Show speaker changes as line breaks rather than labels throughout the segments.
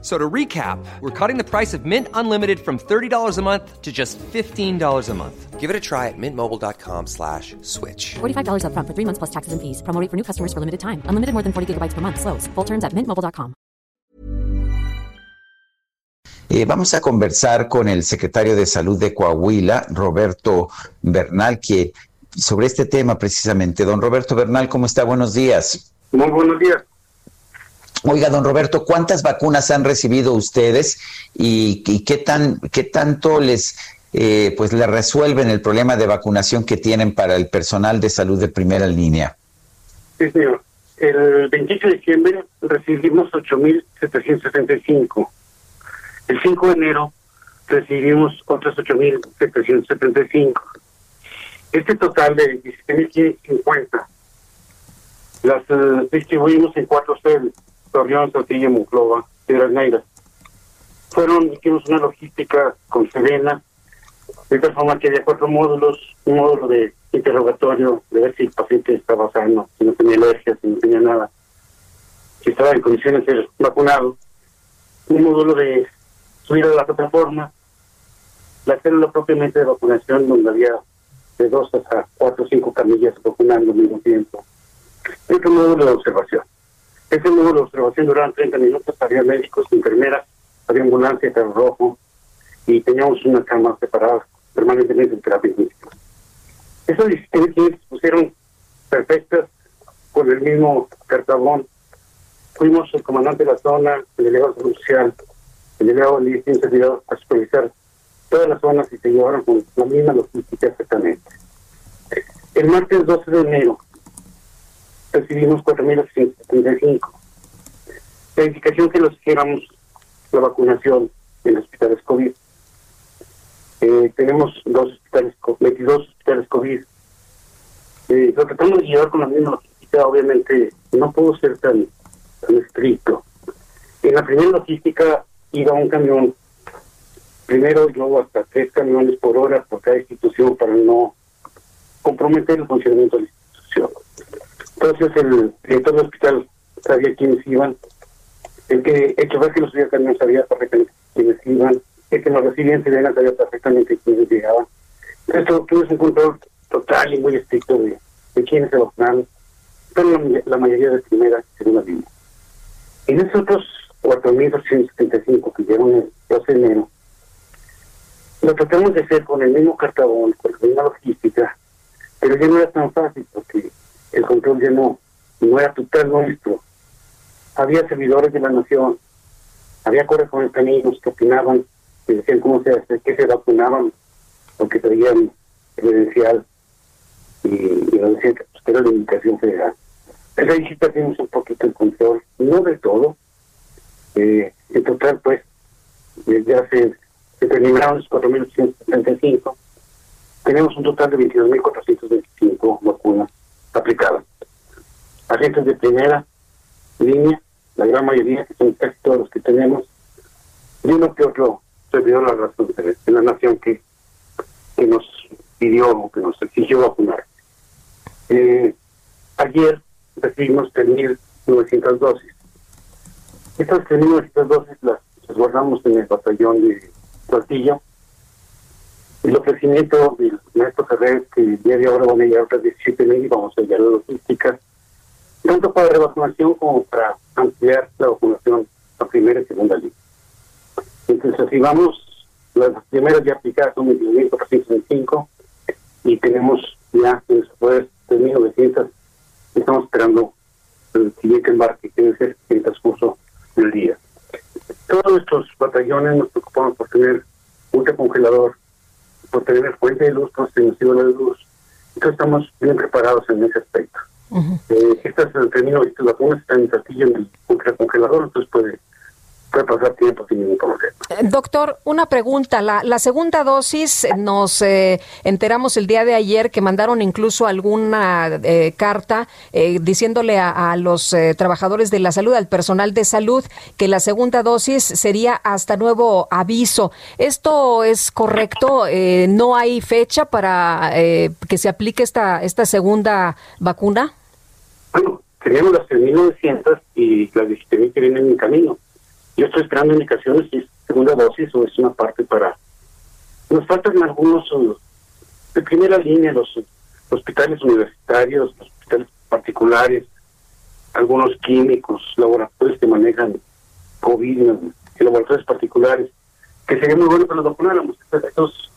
So to recap, we're cutting the price of Mint Unlimited from $30 a month to just $15 a month.
Give it a try at mintmobile.com slash switch.
$45 up front for three months plus taxes and fees. Promo rate for new customers for limited time. Unlimited more than 40 gigabytes per month. Slows. Full terms at mintmobile.com.
Eh, vamos a conversar con el secretario de Salud de Coahuila, Roberto Bernal, que sobre este tema precisamente. Don Roberto Bernal, ¿cómo está? Buenos días.
Muy buenos días.
Oiga, don Roberto, ¿cuántas vacunas han recibido ustedes y, qué tan qué tanto les eh, pues le resuelven el problema de vacunación que tienen para el personal de salud de primera línea?
Sí, señor. El 28 de diciembre recibimos 8.775. El 5 de enero recibimos otros 8.775. Este total de 17.550 las eh, distribuimos en cuatro sedes. Torreón, Saltillo, Monclova, Piedras Negras. Fueron, hicimos una logística con Serena, de tal forma que había cuatro módulos, un módulo de interrogatorio, de ver si el paciente estaba sano, si no tenía alergia, si no tenía nada, si estaba en condiciones de ser vacunado, un módulo de subir a la plataforma, la célula propiamente de vacunación, donde había de dos hasta cuatro o cinco camillas vacunando al mismo tiempo, y otro módulo de observación. Ese módulo de observación duraba 30 minutos, había médicos, enfermeras, había ambulancia, carro rojo, y teníamos una cama separada permanentemente en terapia intensiva. Esas asistencias se pusieron perfectas con el mismo cartabón. Fuimos el comandante de la zona, el delegado social, el delegado de servidor a supervisar todas las zonas y se llevaron con la misma logística exactamente. El martes 12 de enero recibimos 4.875. La indicación que nos hiciéramos la vacunación en hospitales COVID. Eh, tenemos dos hospitales, 22 hospitales COVID. Eh, lo tratamos de llevar con la misma logística, obviamente no puedo ser tan, tan estricto. En la primera logística iba un camión, primero yo hasta tres camiones por hora por cada institución para no comprometer el funcionamiento de la institución. Entonces el director del hospital sabía quiénes iban, el que el chofer que los subía también sabía perfectamente quiénes iban, el que nos recibía en Serena sabía perfectamente quiénes llegaban. Entonces tuvimos un control total y muy estricto de, quiénes se vacunaron, pero la, mayoría de primera y segunda línea. En esos otros 4.275 que llegaron el 12 de enero, lo tratamos de hacer con el mismo cartabón, con la misma logística, pero ya no era tan fácil porque el control ya no, no era total nuestro. Había servidores de la nación, había corresponsales que opinaban, que decían cómo se hace, que se vacunaban, porque traían credencial y, y nos decían que pues, era la indicación federal. Ahí sí perdimos un poquito el control, no de todo. Eh, en total, pues, ya se, se terminaron los 4.875. Tenemos un total de 22.425 vacunas aplicadas. Agentes de primera línea, la gran mayoría, que son casi todos los que tenemos, y uno que otro servidor la razón de la nación que, que nos pidió o que nos exigió vacunar. Eh, ayer recibimos 3.900 dosis. Estas 3.900 dosis las guardamos en el batallón de Saltillo el ofrecimiento del maestro Ferrer, que el día de a llegar otras 17 mil vamos a llegar a la logística, tanto para revacunación como para ampliar la vacunación a primera y segunda línea. Entonces, así vamos, las primeras ya aplicadas son 21.425 y tenemos ya en después 3.900, estamos esperando el siguiente embarque, que ser el transcurso del día. Todos estos batallones nos preocupamos por tener un congelador por tener fuente de luz, constitución de luz. Entonces estamos bien preparados en ese aspecto. Uh -huh. eh, estas, termino, estas vacunas están en castillo en el congelador, entonces puede, puede pasar tiempo sin ningún problema.
Eh, doctor, una pregunta. La, la segunda dosis, nos eh, enteramos el día de ayer que mandaron incluso alguna eh, carta diciéndole a, a los trabajadores de la salud, al personal de salud, que la segunda dosis sería hasta nuevo aviso. ¿Esto es correcto? ¿No hay fecha para que se aplique esta, esta segunda vacuna?
Bueno, teníamos las 3.900 y las 17.000 que vienen en camino. Yo estoy esperando indicaciones si es segunda dosis o es una parte para... Nos faltan algunos uh, de primera línea, los hospitales universitarios, los hospitales particulares, algunos químicos, laboratorios que manejan COVID y laboratorios particulares, que sería muy bueno que los vacunáramos. Entonces,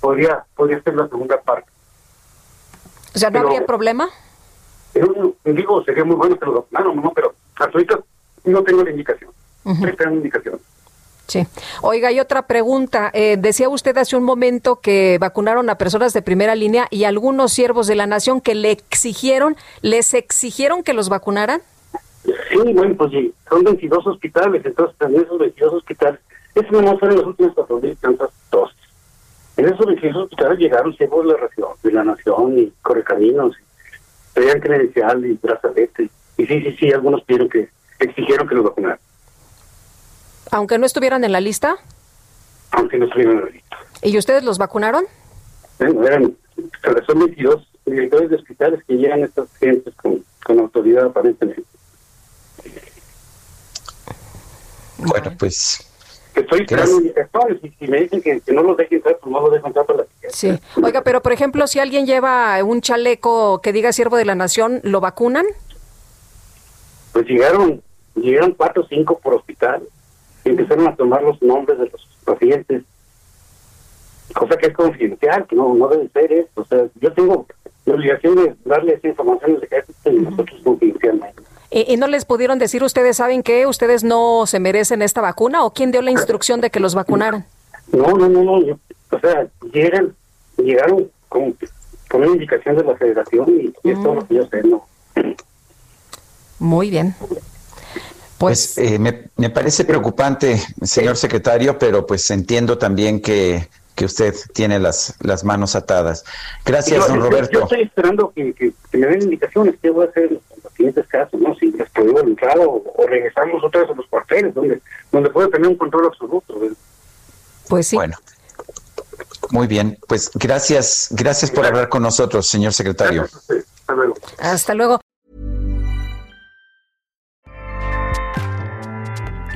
podría, podría ser la segunda parte.
O sea, ¿no habría problema?
digo, sería muy bueno que lo vacunáramos, ¿no? Pero hasta ahorita no tengo la indicación.
Sí. Oiga, y otra pregunta. Eh, decía usted hace un momento que vacunaron a personas de primera línea y algunos siervos de la nación que le exigieron, ¿les exigieron que los vacunaran?
Sí, bueno, pues sí, son 22 hospitales, entonces también esos 22 hospitales, eso no fueron los últimos 4.000 tantas dosis. En esos 22 hospitales llegaron siervos de la, región, de la nación y correcaminos, pedían credencial y brazalete. Y sí, sí, sí, algunos pidieron que, exigieron que los vacunaran.
Aunque no estuvieran en la lista.
Aunque no estuvieran en la lista.
¿Y ustedes los vacunaron?
Bueno, eran, son 22 directores de hospitales que llegan estas gentes con, con autoridad aparentemente.
Bueno, pues
estoy esperando y si me dicen que, no los dejen entrar, pues no los dejo entrar para la
Sí. Oiga, pero por ejemplo, si alguien lleva un chaleco que diga siervo de la nación, ¿lo vacunan?
Pues llegaron, llegaron cuatro o cinco por hospital empezaron a tomar los nombres de los pacientes, cosa que es confidencial, que no, no debe ser esto. O sea, yo tengo la obligación de darle esa información de nosotros confidencialmente.
¿Y, no les pudieron decir ustedes, saben que ustedes no se merecen esta vacuna o quién dio la instrucción de que los vacunaran?
No, no, no, no. o sea, llegan, llegaron con, con una indicación de la federación y, es todo lo que yo sé, ¿no?
Muy bien.
Pues, pues eh, me, me, parece preocupante, señor secretario, pero pues entiendo también que, que usted tiene las, las manos atadas. Gracias, don Roberto.
Yo, estoy esperando que, que, me den indicaciones qué voy a hacer en los siguientes casos, ¿no? Si les puedo entrar o, o, regresamos otra vez a los cuarteles, donde, donde puede tener un control absoluto.
Pues sí.
Bueno. Muy bien, pues gracias, gracias por hablar con nosotros, señor secretario.
Hasta luego.
Hasta luego.